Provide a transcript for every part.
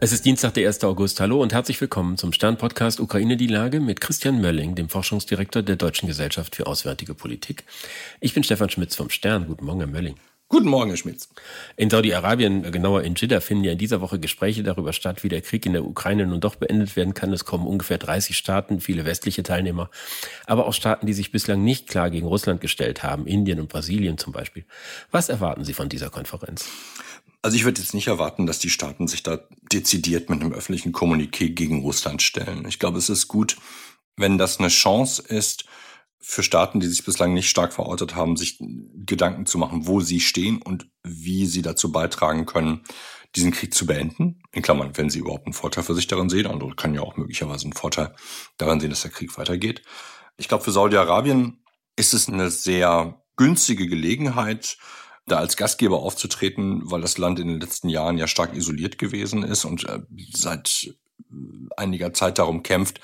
Es ist Dienstag, der 1. August. Hallo und herzlich willkommen zum Stern-Podcast Ukraine die Lage mit Christian Mölling, dem Forschungsdirektor der Deutschen Gesellschaft für Auswärtige Politik. Ich bin Stefan Schmitz vom Stern. Guten Morgen, Herr Mölling. Guten Morgen, Herr Schmitz. In Saudi-Arabien, genauer in Jeddah, finden ja in dieser Woche Gespräche darüber statt, wie der Krieg in der Ukraine nun doch beendet werden kann. Es kommen ungefähr 30 Staaten, viele westliche Teilnehmer, aber auch Staaten, die sich bislang nicht klar gegen Russland gestellt haben, Indien und Brasilien zum Beispiel. Was erwarten Sie von dieser Konferenz? Also ich würde jetzt nicht erwarten, dass die Staaten sich da dezidiert mit einem öffentlichen Kommuniqué gegen Russland stellen. Ich glaube, es ist gut, wenn das eine Chance ist, für Staaten, die sich bislang nicht stark verortet haben, sich Gedanken zu machen, wo sie stehen und wie sie dazu beitragen können, diesen Krieg zu beenden. In Klammern, wenn sie überhaupt einen Vorteil für sich darin sehen. Andere kann ja auch möglicherweise einen Vorteil daran sehen, dass der Krieg weitergeht. Ich glaube, für Saudi-Arabien ist es eine sehr günstige Gelegenheit, da als Gastgeber aufzutreten, weil das Land in den letzten Jahren ja stark isoliert gewesen ist und äh, seit einiger Zeit darum kämpft,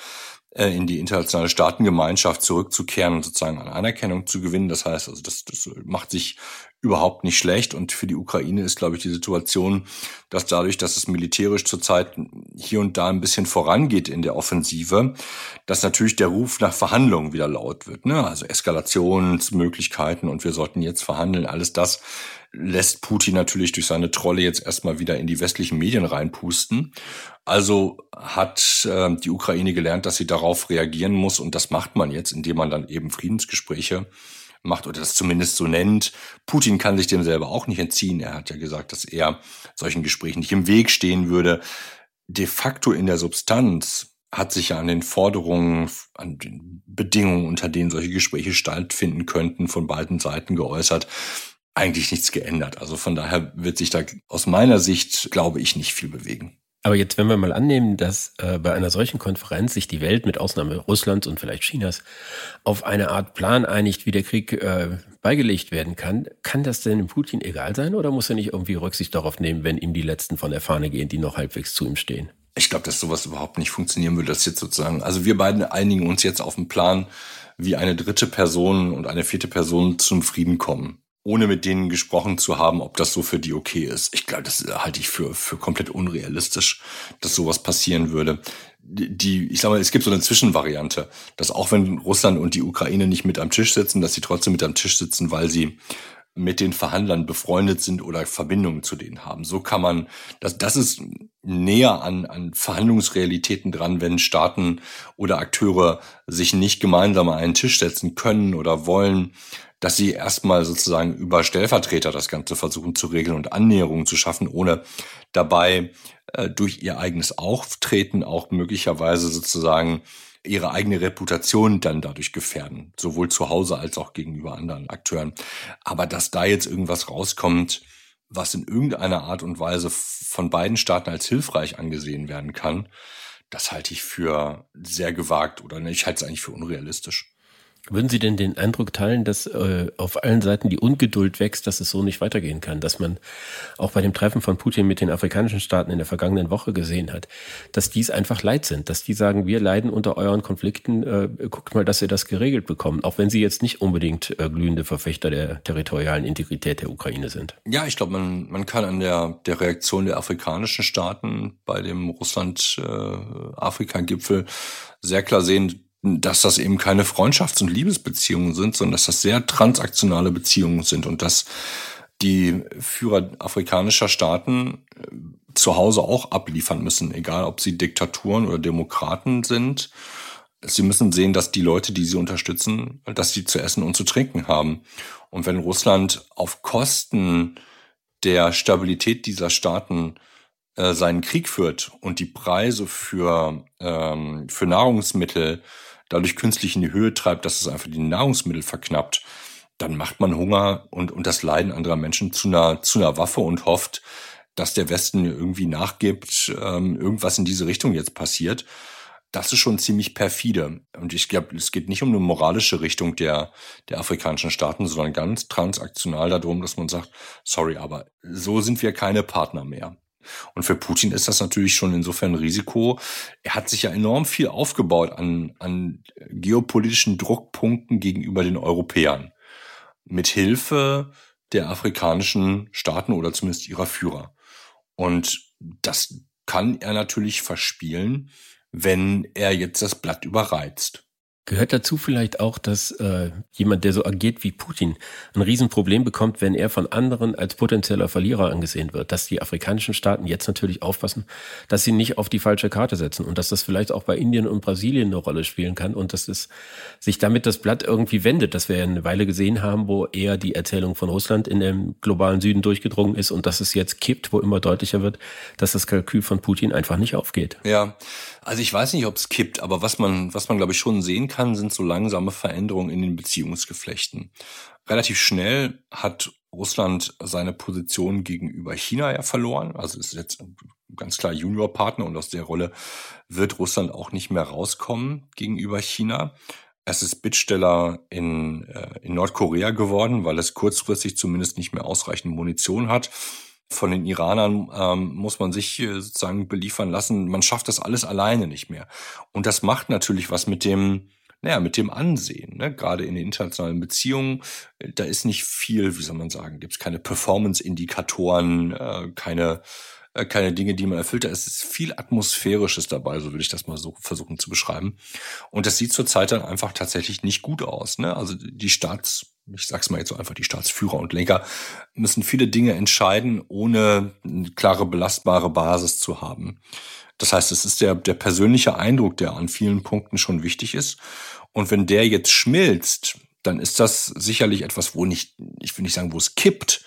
äh, in die internationale Staatengemeinschaft zurückzukehren und sozusagen an Anerkennung zu gewinnen. Das heißt, also das, das macht sich überhaupt nicht schlecht. Und für die Ukraine ist, glaube ich, die Situation, dass dadurch, dass es militärisch zurzeit hier und da ein bisschen vorangeht in der Offensive, dass natürlich der Ruf nach Verhandlungen wieder laut wird. Ne? Also Eskalationsmöglichkeiten und wir sollten jetzt verhandeln. Alles das lässt Putin natürlich durch seine Trolle jetzt erstmal wieder in die westlichen Medien reinpusten. Also hat äh, die Ukraine gelernt, dass sie darauf reagieren muss und das macht man jetzt, indem man dann eben Friedensgespräche macht oder das zumindest so nennt. Putin kann sich dem selber auch nicht entziehen. Er hat ja gesagt, dass er solchen Gesprächen nicht im Weg stehen würde. De facto in der Substanz hat sich ja an den Forderungen, an den Bedingungen, unter denen solche Gespräche stattfinden könnten, von beiden Seiten geäußert, eigentlich nichts geändert. Also von daher wird sich da aus meiner Sicht, glaube ich, nicht viel bewegen. Aber jetzt, wenn wir mal annehmen, dass äh, bei einer solchen Konferenz sich die Welt mit Ausnahme Russlands und vielleicht Chinas auf eine Art Plan einigt, wie der Krieg äh, beigelegt werden kann, kann das denn Putin egal sein oder muss er nicht irgendwie Rücksicht darauf nehmen, wenn ihm die Letzten von der Fahne gehen, die noch halbwegs zu ihm stehen? Ich glaube, dass sowas überhaupt nicht funktionieren würde, das jetzt sozusagen. Also wir beiden einigen uns jetzt auf einen Plan, wie eine dritte Person und eine vierte Person zum Frieden kommen ohne mit denen gesprochen zu haben, ob das so für die okay ist. Ich glaube, das halte ich für, für komplett unrealistisch, dass sowas passieren würde. Die, ich sag mal, es gibt so eine Zwischenvariante, dass auch wenn Russland und die Ukraine nicht mit am Tisch sitzen, dass sie trotzdem mit am Tisch sitzen, weil sie mit den Verhandlern befreundet sind oder Verbindungen zu denen haben. So kann man, das, das ist näher an, an Verhandlungsrealitäten dran, wenn Staaten oder Akteure sich nicht gemeinsam an einen Tisch setzen können oder wollen, dass sie erstmal sozusagen über Stellvertreter das Ganze versuchen zu regeln und Annäherungen zu schaffen, ohne dabei äh, durch ihr eigenes Auftreten auch möglicherweise sozusagen ihre eigene Reputation dann dadurch gefährden, sowohl zu Hause als auch gegenüber anderen Akteuren. Aber dass da jetzt irgendwas rauskommt, was in irgendeiner Art und Weise von beiden Staaten als hilfreich angesehen werden kann, das halte ich für sehr gewagt oder ich halte es eigentlich für unrealistisch. Würden Sie denn den Eindruck teilen, dass äh, auf allen Seiten die Ungeduld wächst, dass es so nicht weitergehen kann, dass man auch bei dem Treffen von Putin mit den afrikanischen Staaten in der vergangenen Woche gesehen hat, dass dies einfach leid sind, dass die sagen, wir leiden unter euren Konflikten, äh, guckt mal, dass ihr das geregelt bekommt, auch wenn sie jetzt nicht unbedingt äh, glühende Verfechter der territorialen Integrität der Ukraine sind. Ja, ich glaube, man, man kann an der, der Reaktion der afrikanischen Staaten bei dem Russland-Afrika-Gipfel äh, sehr klar sehen, dass das eben keine Freundschafts- und Liebesbeziehungen sind, sondern dass das sehr transaktionale Beziehungen sind und dass die Führer afrikanischer Staaten äh, zu Hause auch abliefern müssen, egal ob sie Diktaturen oder Demokraten sind. Sie müssen sehen, dass die Leute, die sie unterstützen, dass sie zu essen und zu trinken haben. Und wenn Russland auf Kosten der Stabilität dieser Staaten äh, seinen Krieg führt und die Preise für, ähm, für Nahrungsmittel dadurch künstlich in die Höhe treibt, dass es einfach die Nahrungsmittel verknappt, dann macht man Hunger und, und das Leiden anderer Menschen zu einer, zu einer Waffe und hofft, dass der Westen irgendwie nachgibt, ähm, irgendwas in diese Richtung jetzt passiert. Das ist schon ziemlich perfide. Und ich glaube, es geht nicht um eine moralische Richtung der, der afrikanischen Staaten, sondern ganz transaktional darum, dass man sagt, sorry, aber so sind wir keine Partner mehr. Und für Putin ist das natürlich schon insofern ein Risiko. Er hat sich ja enorm viel aufgebaut an, an geopolitischen Druckpunkten gegenüber den Europäern. Mit Hilfe der afrikanischen Staaten oder zumindest ihrer Führer. Und das kann er natürlich verspielen, wenn er jetzt das Blatt überreizt. Gehört dazu vielleicht auch, dass äh, jemand, der so agiert wie Putin, ein Riesenproblem bekommt, wenn er von anderen als potenzieller Verlierer angesehen wird. Dass die afrikanischen Staaten jetzt natürlich aufpassen, dass sie nicht auf die falsche Karte setzen und dass das vielleicht auch bei Indien und Brasilien eine Rolle spielen kann und dass es sich damit das Blatt irgendwie wendet, dass wir eine Weile gesehen haben, wo eher die Erzählung von Russland in dem globalen Süden durchgedrungen ist und dass es jetzt kippt, wo immer deutlicher wird, dass das Kalkül von Putin einfach nicht aufgeht. Ja, also ich weiß nicht, ob es kippt, aber was man, was man glaube ich schon sehen kann, sind so langsame Veränderungen in den Beziehungsgeflechten. Relativ schnell hat Russland seine Position gegenüber China ja verloren. Also ist jetzt ganz klar Juniorpartner und aus der Rolle wird Russland auch nicht mehr rauskommen gegenüber China. Es ist Bittsteller in, äh, in Nordkorea geworden, weil es kurzfristig zumindest nicht mehr ausreichend Munition hat von den Iranern ähm, muss man sich äh, sozusagen beliefern lassen. Man schafft das alles alleine nicht mehr. Und das macht natürlich was mit dem, naja, mit dem Ansehen. Ne? Gerade in den internationalen Beziehungen, äh, da ist nicht viel, wie soll man sagen, gibt es keine Performance-Indikatoren, äh, keine äh, keine Dinge, die man erfüllt. Da ist viel Atmosphärisches dabei, so würde ich das mal so versuchen zu beschreiben. Und das sieht zurzeit dann einfach tatsächlich nicht gut aus. Ne? Also die Staats ich sag's mal jetzt so einfach, die Staatsführer und Lenker müssen viele Dinge entscheiden, ohne eine klare belastbare Basis zu haben. Das heißt, es ist der, der persönliche Eindruck, der an vielen Punkten schon wichtig ist. Und wenn der jetzt schmilzt, dann ist das sicherlich etwas, wo nicht, ich will nicht sagen, wo es kippt,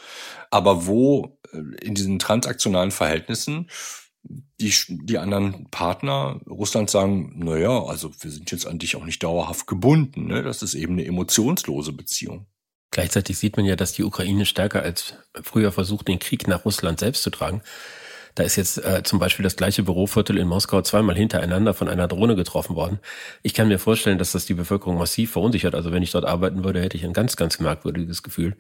aber wo äh, in diesen transaktionalen Verhältnissen die, die anderen Partner Russland sagen, na ja, also wir sind jetzt an dich auch nicht dauerhaft gebunden. Ne? Das ist eben eine emotionslose Beziehung. Gleichzeitig sieht man ja, dass die Ukraine stärker als früher versucht, den Krieg nach Russland selbst zu tragen. Da ist jetzt äh, zum Beispiel das gleiche Büroviertel in Moskau zweimal hintereinander von einer Drohne getroffen worden. Ich kann mir vorstellen, dass das die Bevölkerung massiv verunsichert. Also wenn ich dort arbeiten würde, hätte ich ein ganz, ganz merkwürdiges Gefühl.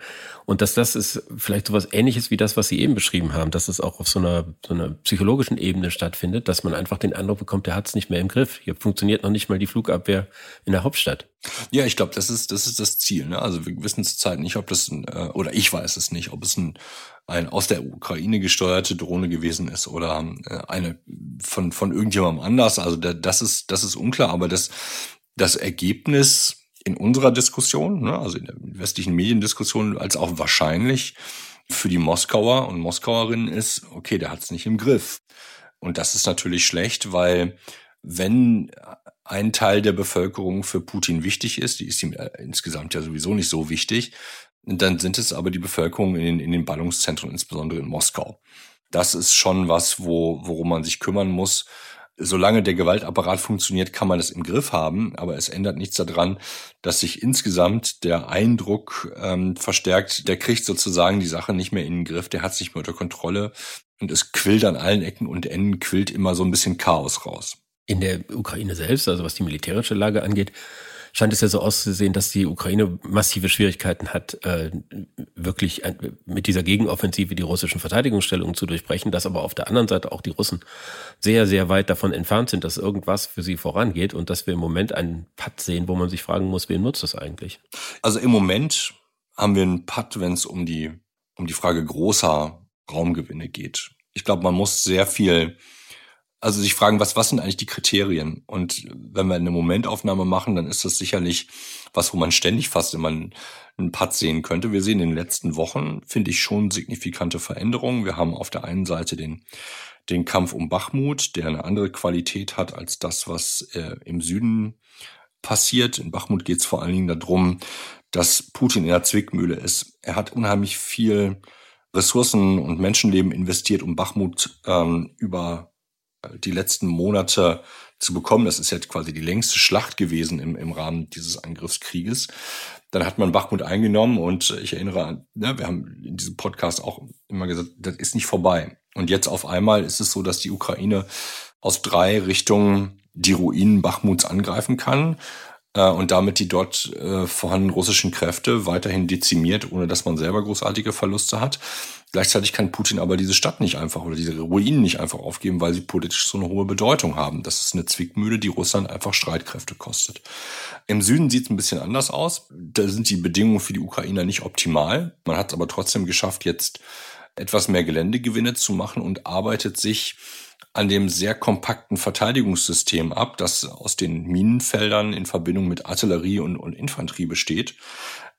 Und dass das ist vielleicht sowas ähnliches wie das, was Sie eben beschrieben haben, dass es auch auf so einer, so einer psychologischen Ebene stattfindet, dass man einfach den Eindruck bekommt, der hat es nicht mehr im Griff. Hier funktioniert noch nicht mal die Flugabwehr in der Hauptstadt. Ja, ich glaube, das ist, das ist das Ziel. Ne? Also wir wissen zurzeit nicht, ob das ein, äh, oder ich weiß es nicht, ob es ein ein aus der Ukraine gesteuerte Drohne gewesen ist oder äh, eine von, von irgendjemandem anders. Also das ist, das ist unklar, aber das, das Ergebnis in unserer Diskussion, ne, also in der westlichen Mediendiskussion, als auch wahrscheinlich für die Moskauer und Moskauerinnen ist, okay, der hat es nicht im Griff. Und das ist natürlich schlecht, weil wenn ein Teil der Bevölkerung für Putin wichtig ist, die ist ihm äh, insgesamt ja sowieso nicht so wichtig, dann sind es aber die Bevölkerung in den, in den Ballungszentren, insbesondere in Moskau. Das ist schon was, wo, worum man sich kümmern muss. Solange der Gewaltapparat funktioniert, kann man das im Griff haben, aber es ändert nichts daran, dass sich insgesamt der Eindruck ähm, verstärkt, der kriegt sozusagen die Sache nicht mehr in den Griff, der hat es nicht mehr unter Kontrolle und es quillt an allen Ecken und Enden, quillt immer so ein bisschen Chaos raus. In der Ukraine selbst, also was die militärische Lage angeht, scheint es ja so auszusehen, dass die Ukraine massive Schwierigkeiten hat, äh, wirklich mit dieser Gegenoffensive die russischen Verteidigungsstellungen zu durchbrechen, dass aber auf der anderen Seite auch die Russen sehr, sehr weit davon entfernt sind, dass irgendwas für sie vorangeht und dass wir im Moment einen Patt sehen, wo man sich fragen muss, wen nutzt das eigentlich? Also im Moment haben wir einen Patt, wenn es um die, um die Frage großer Raumgewinne geht. Ich glaube, man muss sehr viel also sich fragen, was, was sind eigentlich die Kriterien? Und wenn wir eine Momentaufnahme machen, dann ist das sicherlich was, wo man ständig fast immer einen, einen Pad sehen könnte. Wir sehen in den letzten Wochen, finde ich, schon signifikante Veränderungen. Wir haben auf der einen Seite den, den Kampf um Bachmut, der eine andere Qualität hat als das, was äh, im Süden passiert. In Bachmut geht es vor allen Dingen darum, dass Putin in der Zwickmühle ist. Er hat unheimlich viel Ressourcen und Menschenleben investiert, um Bachmut ähm, über die letzten Monate zu bekommen. Das ist jetzt quasi die längste Schlacht gewesen im, im Rahmen dieses Angriffskrieges. Dann hat man Bachmut eingenommen und ich erinnere an, ne, wir haben in diesem Podcast auch immer gesagt, das ist nicht vorbei. Und jetzt auf einmal ist es so, dass die Ukraine aus drei Richtungen die Ruinen Bachmuts angreifen kann äh, und damit die dort äh, vorhandenen russischen Kräfte weiterhin dezimiert, ohne dass man selber großartige Verluste hat. Gleichzeitig kann Putin aber diese Stadt nicht einfach oder diese Ruinen nicht einfach aufgeben, weil sie politisch so eine hohe Bedeutung haben. Das ist eine Zwickmühle, die Russland einfach Streitkräfte kostet. Im Süden sieht es ein bisschen anders aus. Da sind die Bedingungen für die Ukrainer nicht optimal. Man hat es aber trotzdem geschafft, jetzt etwas mehr Geländegewinne zu machen und arbeitet sich an dem sehr kompakten Verteidigungssystem ab, das aus den Minenfeldern in Verbindung mit Artillerie und, und Infanterie besteht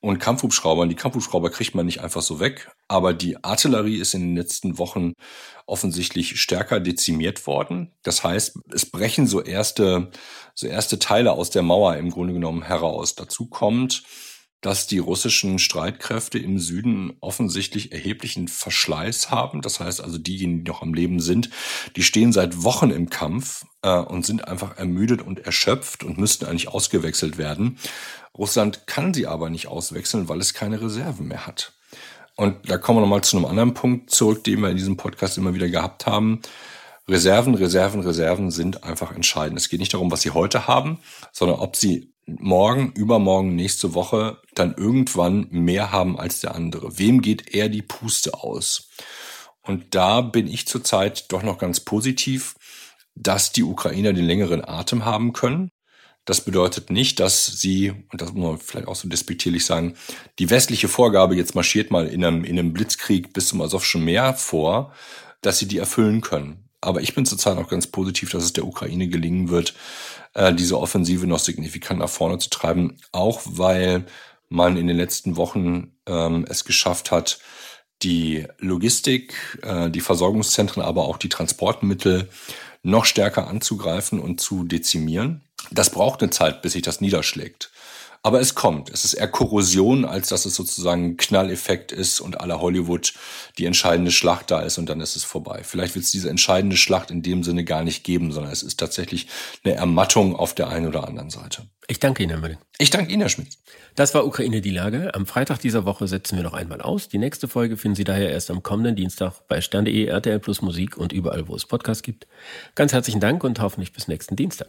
und Kampfhubschraubern. Die Kampfhubschrauber kriegt man nicht einfach so weg, aber die Artillerie ist in den letzten Wochen offensichtlich stärker dezimiert worden. Das heißt, es brechen so erste, so erste Teile aus der Mauer im Grunde genommen heraus. Dazu kommt, dass die russischen Streitkräfte im Süden offensichtlich erheblichen Verschleiß haben. Das heißt also, diejenigen, die noch am Leben sind, die stehen seit Wochen im Kampf äh, und sind einfach ermüdet und erschöpft und müssten eigentlich ausgewechselt werden. Russland kann sie aber nicht auswechseln, weil es keine Reserven mehr hat. Und da kommen wir nochmal zu einem anderen Punkt zurück, den wir in diesem Podcast immer wieder gehabt haben. Reserven, Reserven, Reserven sind einfach entscheidend. Es geht nicht darum, was sie heute haben, sondern ob sie morgen, übermorgen, nächste Woche dann irgendwann mehr haben als der andere. Wem geht eher die Puste aus? Und da bin ich zurzeit doch noch ganz positiv, dass die Ukrainer den längeren Atem haben können. Das bedeutet nicht, dass sie, und das muss man vielleicht auch so despektierlich sagen, die westliche Vorgabe, jetzt marschiert mal in einem, in einem Blitzkrieg bis zum Asowschen Meer vor, dass sie die erfüllen können. Aber ich bin zurzeit auch ganz positiv, dass es der Ukraine gelingen wird, äh, diese Offensive noch signifikant nach vorne zu treiben, auch weil man in den letzten Wochen ähm, es geschafft hat, die Logistik, äh, die Versorgungszentren, aber auch die Transportmittel noch stärker anzugreifen und zu dezimieren. Das braucht eine Zeit, bis sich das niederschlägt. Aber es kommt. Es ist eher Korrosion, als dass es sozusagen ein Knalleffekt ist und aller Hollywood die entscheidende Schlacht da ist und dann ist es vorbei. Vielleicht wird es diese entscheidende Schlacht in dem Sinne gar nicht geben, sondern es ist tatsächlich eine Ermattung auf der einen oder anderen Seite. Ich danke Ihnen, Herr Müller. Ich danke Ihnen, Herr Schmidt. Das war Ukraine die Lage. Am Freitag dieser Woche setzen wir noch einmal aus. Die nächste Folge finden Sie daher erst am kommenden Dienstag bei stern.de, RTL Plus Musik und überall, wo es Podcasts gibt. Ganz herzlichen Dank und hoffentlich bis nächsten Dienstag.